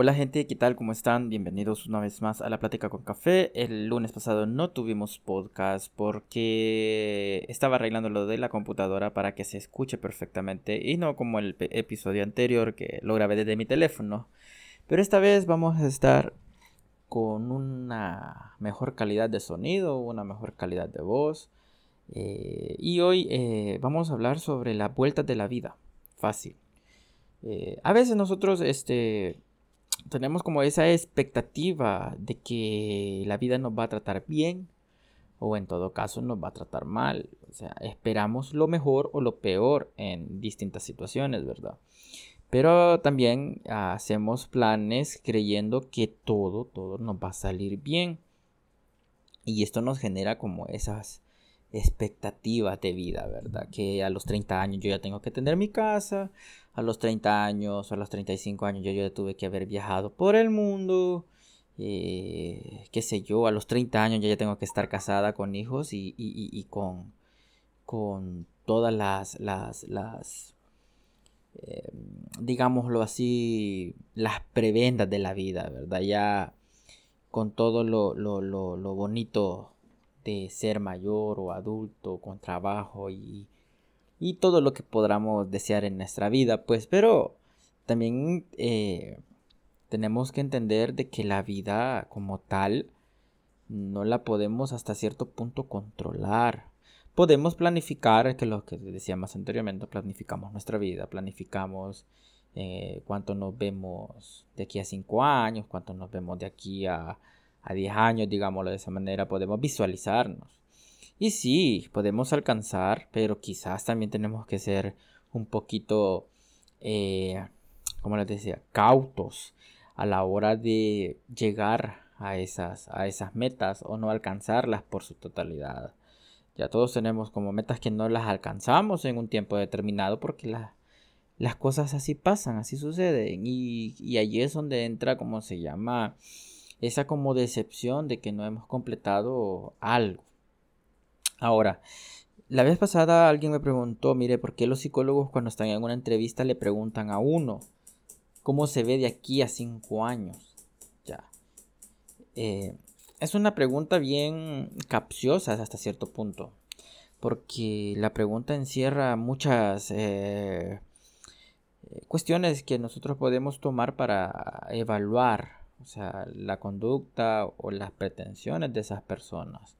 Hola gente, ¿qué tal? ¿Cómo están? Bienvenidos una vez más a la Plática con Café. El lunes pasado no tuvimos podcast porque estaba arreglando lo de la computadora para que se escuche perfectamente y no como el episodio anterior que lo grabé desde mi teléfono. Pero esta vez vamos a estar con una mejor calidad de sonido, una mejor calidad de voz. Eh, y hoy eh, vamos a hablar sobre la vuelta de la vida. Fácil. Eh, a veces nosotros este, tenemos como esa expectativa de que la vida nos va a tratar bien o en todo caso nos va a tratar mal. O sea, esperamos lo mejor o lo peor en distintas situaciones, ¿verdad? Pero también hacemos planes creyendo que todo, todo nos va a salir bien. Y esto nos genera como esas expectativas de vida, ¿verdad? Que a los 30 años yo ya tengo que tener mi casa, a los 30 años, a los 35 años yo ya tuve que haber viajado por el mundo, eh, qué sé yo, a los 30 años yo ya tengo que estar casada con hijos y, con, con todas las, las, las eh, digámoslo así, las prebendas de la vida, ¿verdad? Ya con todo lo, lo, lo, lo bonito de ser mayor o adulto, con trabajo y, y todo lo que podamos desear en nuestra vida, pues, pero también eh, tenemos que entender de que la vida como tal no la podemos hasta cierto punto controlar. Podemos planificar, que lo que decíamos anteriormente, planificamos nuestra vida, planificamos eh, cuánto nos vemos de aquí a 5 años, cuánto nos vemos de aquí a, a 10 años, digámoslo de esa manera, podemos visualizarnos. Y sí, podemos alcanzar, pero quizás también tenemos que ser un poquito, eh, como les decía, cautos a la hora de llegar a esas, a esas metas o no alcanzarlas por su totalidad. Ya todos tenemos como metas que no las alcanzamos en un tiempo determinado porque las cosas así pasan, así suceden. Y, y allí es donde entra, como se llama, esa como decepción de que no hemos completado algo. Ahora, la vez pasada alguien me preguntó, mire, ¿por qué los psicólogos cuando están en una entrevista le preguntan a uno cómo se ve de aquí a cinco años? Ya. Eh, es una pregunta bien capciosa hasta cierto punto, porque la pregunta encierra muchas eh, cuestiones que nosotros podemos tomar para evaluar, o sea, la conducta o las pretensiones de esas personas.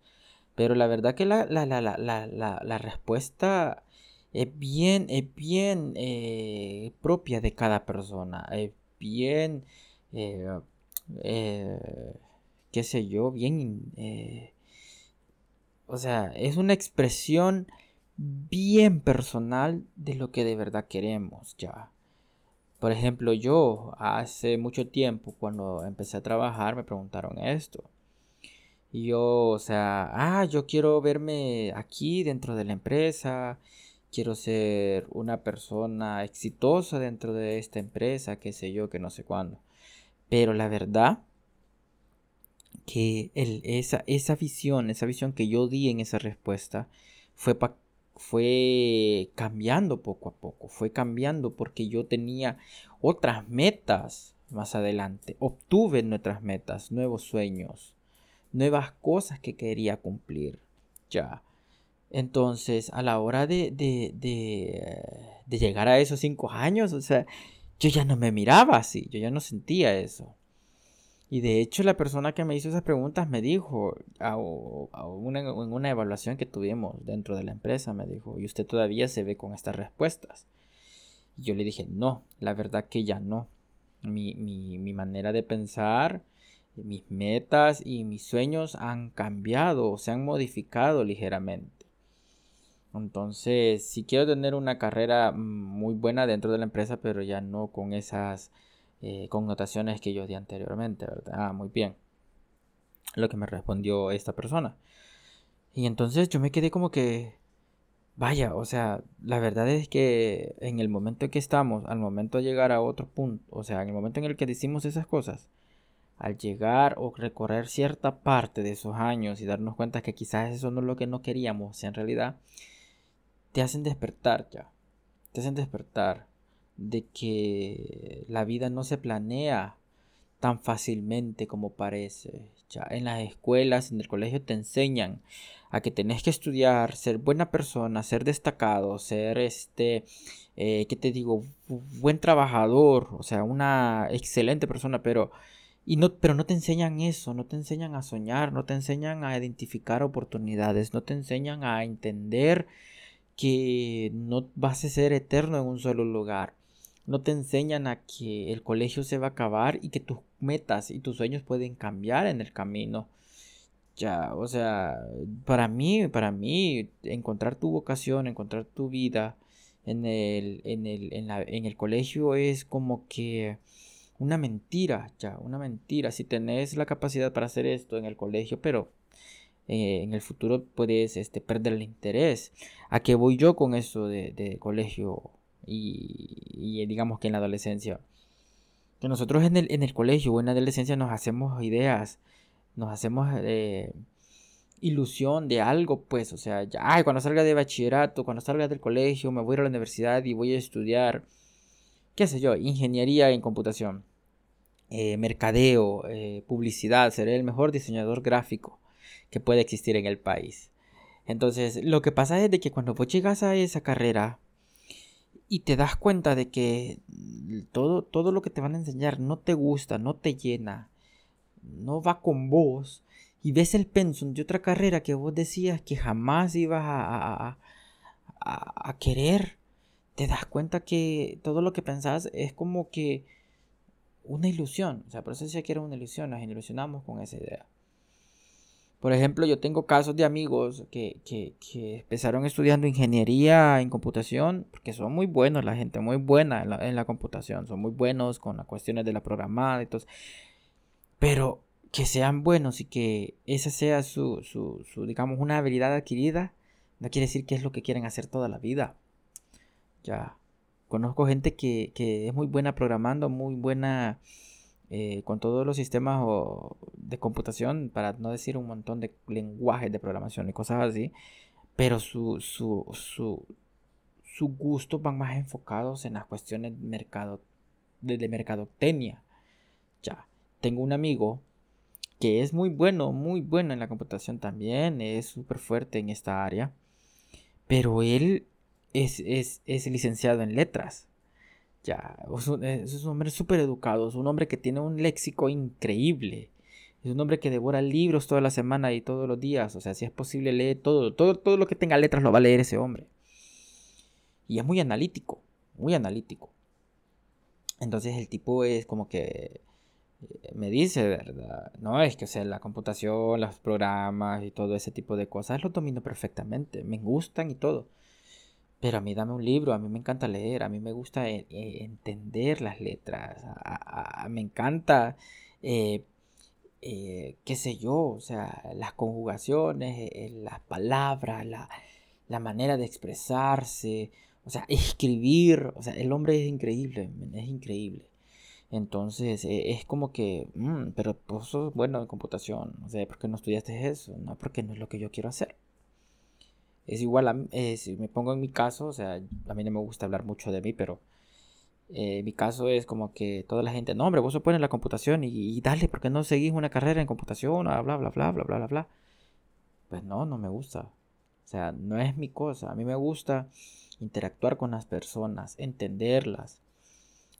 Pero la verdad que la, la, respuesta es bien, es bien eh, propia de cada persona. Es bien, eh, eh, qué sé yo, bien... o sea, es una expresión bien personal de lo que de verdad queremos ya. Por ejemplo, yo hace mucho tiempo cuando empecé a trabajar me preguntaron esto. Y yo, o sea, ah, yo quiero verme aquí dentro de la empresa, quiero ser una persona exitosa dentro de esta empresa, qué sé yo, que no sé cuándo. Pero la verdad que el, esa, esa visión, esa visión que yo di en esa respuesta fue, fue cambiando poco a poco, fue cambiando porque yo tenía otras metas más adelante, obtuve nuestras metas, nuevos sueños nuevas cosas que quería cumplir. Ya. Entonces, a la hora de, de, de, llegar a esos cinco años, o sea, yo ya no me miraba así, yo ya no sentía eso. Y de hecho, la persona que me hizo esas preguntas me dijo, en una evaluación que tuvimos dentro de la empresa, me dijo, ¿y usted todavía se ve con estas respuestas? Y yo le dije, no, la verdad que ya no. Mi, mi, mi manera de pensar mis metas y mis sueños han cambiado se han modificado ligeramente. Entonces, si quiero tener una carrera muy buena dentro de la empresa, pero ya no con esas eh, connotaciones que yo di anteriormente, ¿verdad? Ah, muy bien. Lo que me respondió esta persona. Y entonces yo me quedé como que, vaya, o sea, la verdad es que en el momento en que estamos, al momento de llegar a otro punto, o sea, en el momento en el que decimos esas cosas, al llegar o recorrer cierta parte de esos años y darnos cuenta que quizás eso no es lo que no queríamos, en realidad te hacen despertar ya, te hacen despertar de que la vida no se planea tan fácilmente como parece. Ya en las escuelas, en el colegio te enseñan a que tenés que estudiar, ser buena persona, ser destacado, ser este, eh, ¿qué te digo? Buen trabajador, o sea, una excelente persona, pero, y no, pero no te enseñan eso, no te enseñan a soñar, no te enseñan a identificar oportunidades, no te enseñan a entender que no vas a ser eterno en un solo lugar. No te enseñan a que el colegio se va a acabar y que tus metas y tus sueños pueden cambiar en el camino. Ya, o sea, para mí, para mí, encontrar tu vocación, encontrar tu vida en el, en el, en el colegio es como que una mentira, ya, una mentira. Si tenés la capacidad para hacer esto en el colegio, pero eh, en el futuro puedes este, perder el interés. ¿A qué voy yo con eso de, colegio y, digamos que en la adolescencia? Que nosotros en el, en el colegio o en la adolescencia nos hacemos ideas nos hacemos eh, ilusión de algo, pues, o sea, ya, ay, cuando salga de bachillerato, cuando salga del colegio, me voy a ir a la universidad y voy a estudiar, qué sé yo, ingeniería en computación, eh, mercadeo, eh, publicidad, seré el mejor diseñador gráfico que puede existir en el país. Entonces, lo que pasa es de que cuando vos llegas a esa carrera y te das cuenta de que todo, todo lo que te van a enseñar no te gusta, no te llena, no va con vos y ves el pensum de otra carrera que vos decías que jamás ibas a, a, querer, te das cuenta que todo lo que pensás es como que una ilusión. O sea, por eso decía que era una ilusión, nos ilusionamos con esa idea. Por ejemplo, yo tengo casos de amigos que, que, que, empezaron estudiando ingeniería en computación, porque son muy buenos, la gente muy buena en la, en la computación, son muy buenos con las cuestiones de la programada y todo. Pero que sean buenos y que esa sea su, su, su, digamos, una habilidad adquirida, no quiere decir que es lo que quieren hacer toda la vida. Ya. Conozco gente que, que es muy buena programando, muy buena eh, con todos los sistemas de computación, para no decir un montón de lenguajes de programación y cosas así, pero su, su, su, su gustos van más enfocados en las cuestiones mercado, de, de mercadotecnia. Ya tengo un amigo que es muy bueno, muy bueno en la computación también, es súper fuerte en esta área, pero él es, es, licenciado en letras. Ya, es un, es un hombre súper educado, es un hombre que tiene un léxico increíble. Es un hombre que devora libros toda la semana y todos los días. O sea, si es posible, lee todo. Todo, todo lo que tenga letras lo va a leer ese hombre. Y es muy analítico, muy analítico. Entonces el tipo es como que me dice, ¿verdad? No, es que sea, la computación, los programas y todo ese tipo de cosas lo domino perfectamente, me gustan y todo. Pero a mí dame un libro, a mí me encanta leer, a mí me gusta eh, eh, entender las letras, me encanta, eh, qué sé yo, o sea, las conjugaciones, las palabras, la, la manera de expresarse, o sea, escribir, o sea, el hombre es increíble, es increíble. Entonces es como que, mm, pero sos bueno en computación, o sea, ¿por qué no estudiaste eso? No, porque no es lo que yo quiero hacer. Es igual, a, eh, si me pongo en mi caso, o sea, a mí no me gusta hablar mucho de mí, pero eh, mi caso es como que toda la gente, no, hombre, vos en la computación y, dale, ¿por qué no seguís una carrera en computación? Bla, bla, bla, bla, bla, bla, bla, bla. Pues no, no me gusta. O sea, no es mi cosa. A mí me gusta interactuar con las personas, entenderlas,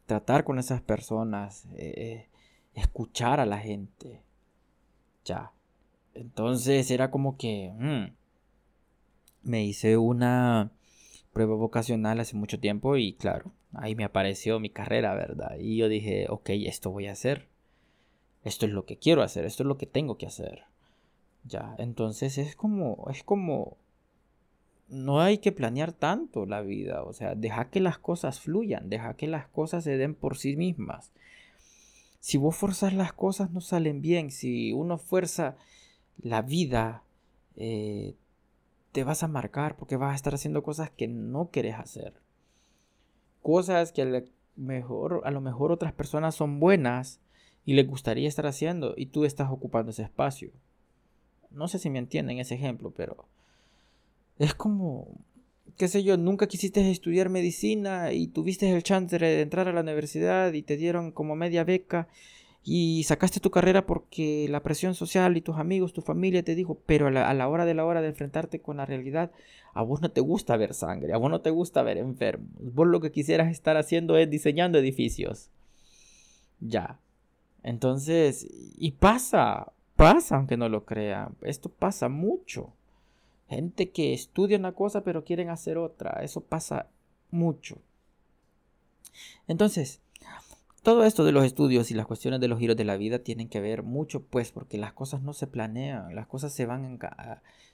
tratar con esas personas, eh, escuchar a la gente. Ya. Entonces era como que mm, me hice una prueba vocacional hace mucho tiempo y claro, ahí me apareció mi carrera, ¿verdad? Y yo dije, ok, esto voy a hacer. Esto es lo que quiero hacer, esto es lo que tengo que hacer. Ya, entonces es como, es como no hay que planear tanto la vida, o sea, deja que las cosas fluyan, deja que las cosas se den por sí mismas. Si vos forzas las cosas no salen bien, si uno fuerza la vida, eh, te vas a marcar porque vas a estar haciendo cosas que no quieres hacer. Cosas que a lo mejor, a lo mejor otras personas son buenas y les gustaría estar haciendo y tú estás ocupando ese espacio. No sé si me entienden ese ejemplo, pero es como, qué sé yo, nunca quisiste estudiar medicina y tuviste el chance de entrar a la universidad y te dieron como media beca y sacaste tu carrera porque la presión social y tus amigos, tu familia te dijo, pero a la, hora de la hora de enfrentarte con la realidad, a vos no te gusta ver sangre, a vos no te gusta ver enfermos, vos lo que quisieras estar haciendo es diseñando edificios. Ya. Entonces, y pasa, pasa aunque no lo crean, esto pasa mucho. Gente que estudia una cosa pero quieren hacer otra, eso pasa mucho. Entonces, todo esto de los estudios y las cuestiones de los giros de la vida tienen que ver mucho, pues, porque las cosas no se planean, las cosas se van,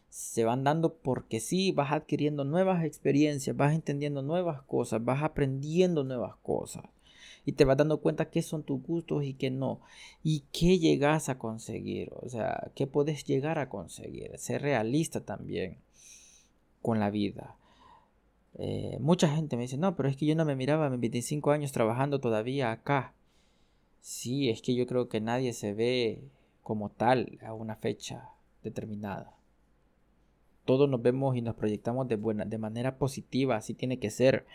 se van dando porque sí, vas adquiriendo nuevas experiencias, vas entendiendo nuevas cosas, vas aprendiendo nuevas cosas y te vas dando cuenta qué son tus gustos y qué no, y qué llegas a conseguir, o sea, qué puedes llegar a conseguir, ser realista también con la vida. Eh, mucha gente me dice, no, pero es que yo no me miraba a mis 25 años trabajando todavía acá. Sí, es que yo creo que nadie se ve como tal a una fecha determinada. Todos nos vemos y nos proyectamos de, buena, de manera positiva, así tiene que ser.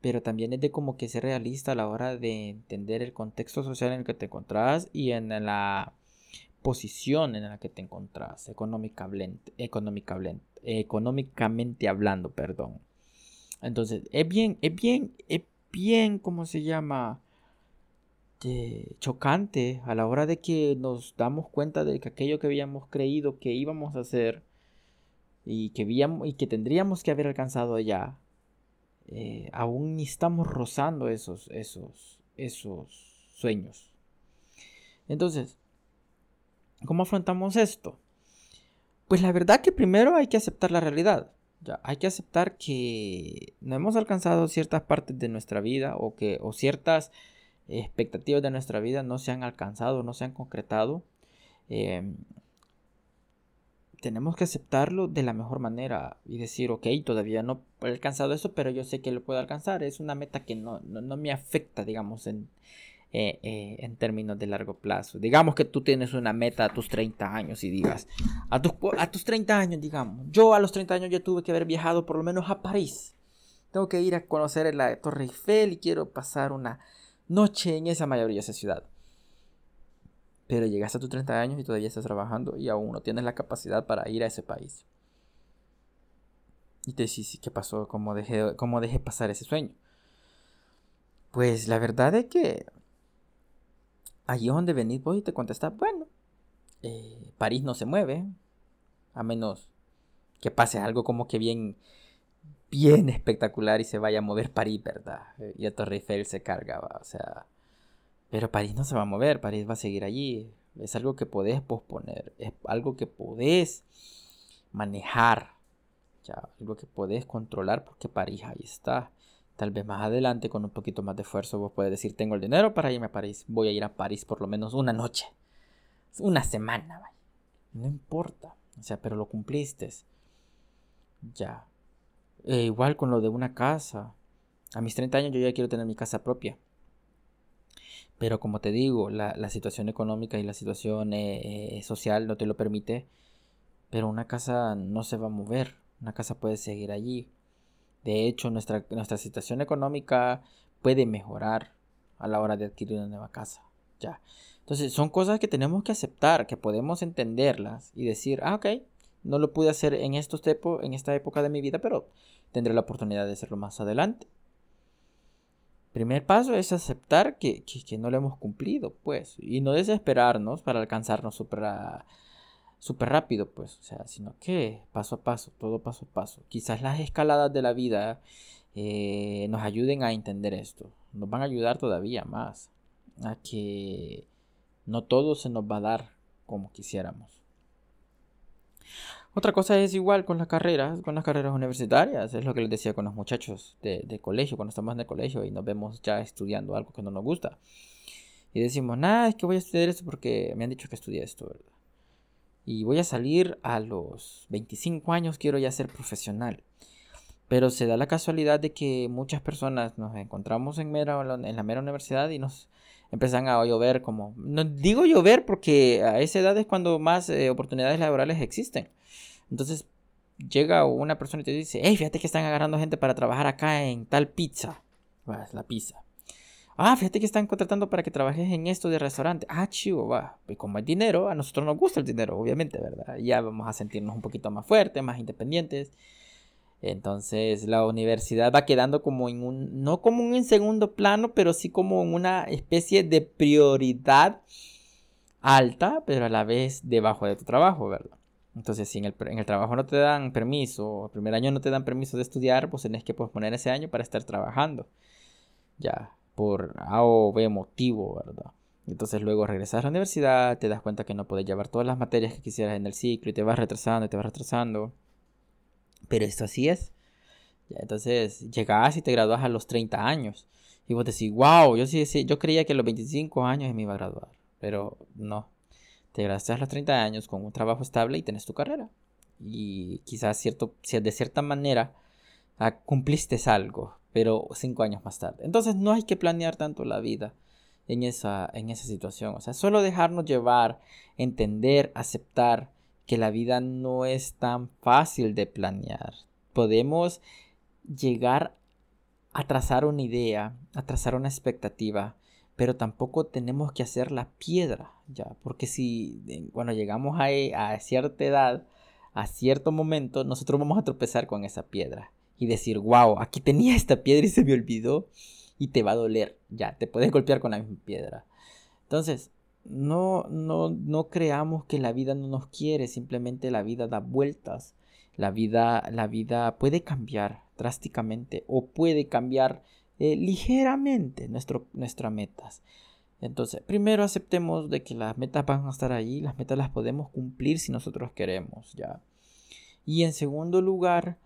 Pero también es de como que ser realista a la hora de entender el contexto social en el que te encontrás y en la posición en la que te encontrás económicamente, económicamente, económicamente hablando, perdón. Entonces, es bien, es bien, es bien, ¿cómo se llama? chocante a la hora de que nos damos cuenta de que aquello que habíamos creído que íbamos a hacer y que, y que tendríamos que haber alcanzado ya, eh, aún estamos rozando esos, esos, esos sueños. Entonces, ¿Cómo afrontamos esto? Pues la verdad que primero hay que aceptar la realidad. Ya, hay que aceptar que no hemos alcanzado ciertas partes de nuestra vida o que o ciertas expectativas de nuestra vida no se han alcanzado, no se han concretado. Em, tenemos que aceptarlo de la mejor manera y decir, ok, todavía no he alcanzado eso, pero yo sé que lo puedo alcanzar. Es una meta que no, no me afecta, digamos, en, eh, eh, en términos de largo plazo. Digamos que tú tienes una meta a tus 30 años y digas, a tus, a tus 30 años, digamos, yo a los 30 años ya tuve que haber viajado por lo menos a París. Tengo que ir a conocer la Torre Eiffel y quiero pasar una noche en esa maravillosa ciudad. Pero llegaste a tus 30 años y todavía estás trabajando y aún no tienes la capacidad para ir a ese país. Y te dices, ¿qué pasó? ¿Cómo dejé, ¿Cómo dejé pasar ese sueño? Pues la verdad es que allí es donde venís vos y te contestás, bueno, eh, París no se mueve, a menos que pase algo como que bien, bien espectacular y se vaya a mover París, ¿verdad? Y a Torre Eiffel se carga, o sea, pero París no se va a mover, París va a seguir allí, es algo que podés posponer, es algo que podés manejar, ya, algo que podés controlar porque París ahí está. Tal vez más adelante, con un poquito más de esfuerzo, vos puedes decir, tengo el dinero para irme a París. Voy a ir a París por lo menos una noche. Una semana, No importa. O sea, pero lo cumpliste. Ya. E igual con lo de una casa. A mis 30 años yo ya quiero tener mi casa propia. Pero como te digo, la, situación económica y la situación eh, eh, social no te lo permite. Pero una casa no se va a mover. Una casa puede seguir allí. De hecho, nuestra, nuestra situación económica puede mejorar a la hora de adquirir una nueva casa. Ya. Entonces, son cosas que tenemos que aceptar, que podemos entenderlas y decir, ah, ok, no lo pude hacer en, estos en esta época de mi vida, pero tendré la oportunidad de hacerlo más adelante. Primer paso es aceptar que, que, no lo hemos cumplido, pues, y no desesperarnos para alcanzarnos super, súper rápido, pues, o sea, sino que paso a paso, todo paso a paso. Quizás las escaladas de la vida eh, nos ayuden a entender esto, nos van a ayudar todavía más a que no todo se nos va a dar como quisiéramos. Otra cosa es igual con las carreras, con las carreras universitarias, es lo que les decía con los muchachos de, de colegio, cuando estamos en el colegio y nos vemos ya estudiando algo que no nos gusta. Y decimos, nada, es que voy a estudiar esto porque me han dicho que estudie esto, ¿verdad? Y voy a salir a los 25 años, quiero ya ser profesional. Pero se da la casualidad de que muchas personas nos encontramos en, la mera universidad y nos empiezan a llover como... No digo llover porque a esa edad es cuando más eh, oportunidades laborales existen. Entonces llega una persona y te dice, hey, fíjate que están agarrando gente para trabajar acá en tal pizza. Pues, la pizza. Ah, fíjate que están contratando para que trabajes en esto de restaurante. Ah, chivo, va. Y como hay dinero, a nosotros nos gusta el dinero, obviamente, ¿verdad? Ya vamos a sentirnos un poquito más fuertes, más independientes. Entonces la universidad va quedando como en un, no como en segundo plano, pero sí como en una especie de prioridad alta, pero a la vez debajo de tu trabajo, ¿verdad? Entonces, si en el, en el, trabajo no te dan permiso, el primer año no te dan permiso de estudiar, pues tenés que posponer ese año para estar trabajando. Ya, por A o B motivo, ¿verdad? Entonces luego regresas a la universidad, te das cuenta que no puedes llevar todas las materias que quisieras en el ciclo y te vas retrasando y te vas retrasando. Pero esto así es. Entonces llegas y te gradúas a los 30 años. Y vos decís, wow, yo sí, sí, yo creía que a los 25 años me iba a graduar. Pero no, te graduaste a los 30 años con un trabajo estable y tenés tu carrera. Y quizás cierto, de cierta manera ah, cumpliste algo, pero cinco años más tarde. Entonces no hay que planear tanto la vida en esa, en esa situación. O sea, solo dejarnos llevar, entender, aceptar que la vida no es tan fácil de planear. Podemos llegar a trazar una idea, a trazar una expectativa, pero tampoco tenemos que hacer la piedra, ya, porque si, bueno, llegamos a, a cierta edad, a cierto momento, nosotros vamos a tropezar con esa piedra y decir, wow, aquí tenía esta piedra y se me olvidó y te va a doler, ya, te puedes golpear con la misma piedra. Entonces, no, no, no creamos que la vida no nos quiere, simplemente la vida da vueltas. La vida, la vida puede cambiar drásticamente o puede cambiar eh, ligeramente nuestro, nuestras metas. Entonces, primero aceptemos de que las metas van a estar ahí, las metas las podemos cumplir si nosotros queremos, ¿ya? Y en segundo lugar,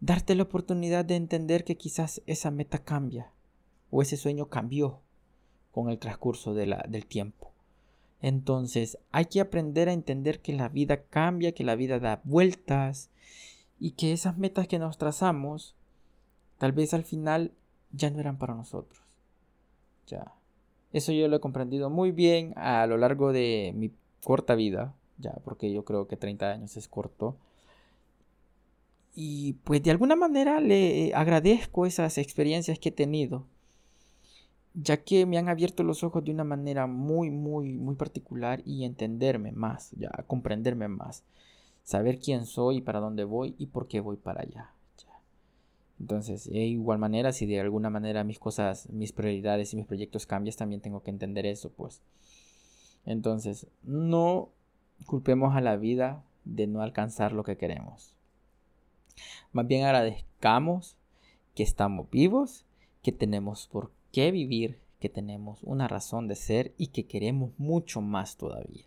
darte la oportunidad de entender que quizás esa meta cambia o ese sueño cambió con el transcurso de la, del tiempo. Entonces, hay que aprender a entender que la vida cambia, que la vida da vueltas y que esas metas que nos trazamos, tal vez al final ya no eran para nosotros. Ya. Eso yo lo he comprendido muy bien a lo largo de mi corta vida, ya, porque yo creo que 30 años es corto. Y pues de alguna manera le agradezco esas experiencias que he tenido, ya que me han abierto los ojos de una manera muy, muy, muy particular y entenderme más, ya, comprenderme más, saber quién soy, para dónde voy y por qué voy para allá. Entonces, de igual manera, si de alguna manera mis cosas, mis prioridades y mis proyectos cambian, también tengo que entender eso, pues. Entonces, no culpemos a la vida de no alcanzar lo que queremos. Más bien agradezcamos que estamos vivos, que tenemos por qué vivir, que tenemos una razón de ser y que queremos mucho más todavía.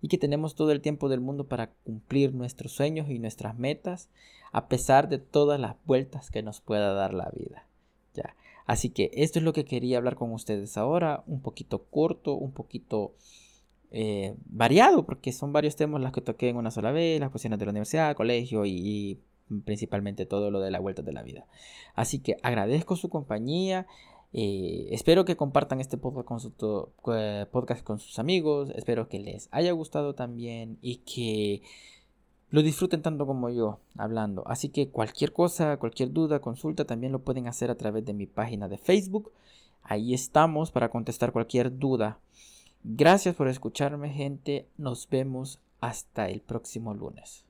Y que tenemos todo el tiempo del mundo para cumplir nuestros sueños y nuestras metas a pesar de todas las vueltas que nos pueda dar la vida. Ya. Así que esto es lo que quería hablar con ustedes ahora, un poquito corto, un poquito eh, variado, porque son varios temas los que toqué en una sola vez, las cuestiones de la universidad, colegio y, principalmente todo lo de la vuelta de la vida. Así que agradezco su compañía. Eh, espero que compartan este eh, podcast con sus amigos. Espero que les haya gustado también y que lo disfruten tanto como yo hablando. Así que cualquier cosa, cualquier duda, consulta, también lo pueden hacer a través de mi página de Facebook. Ahí estamos para contestar cualquier duda. Gracias por escucharme gente. Nos vemos hasta el próximo lunes.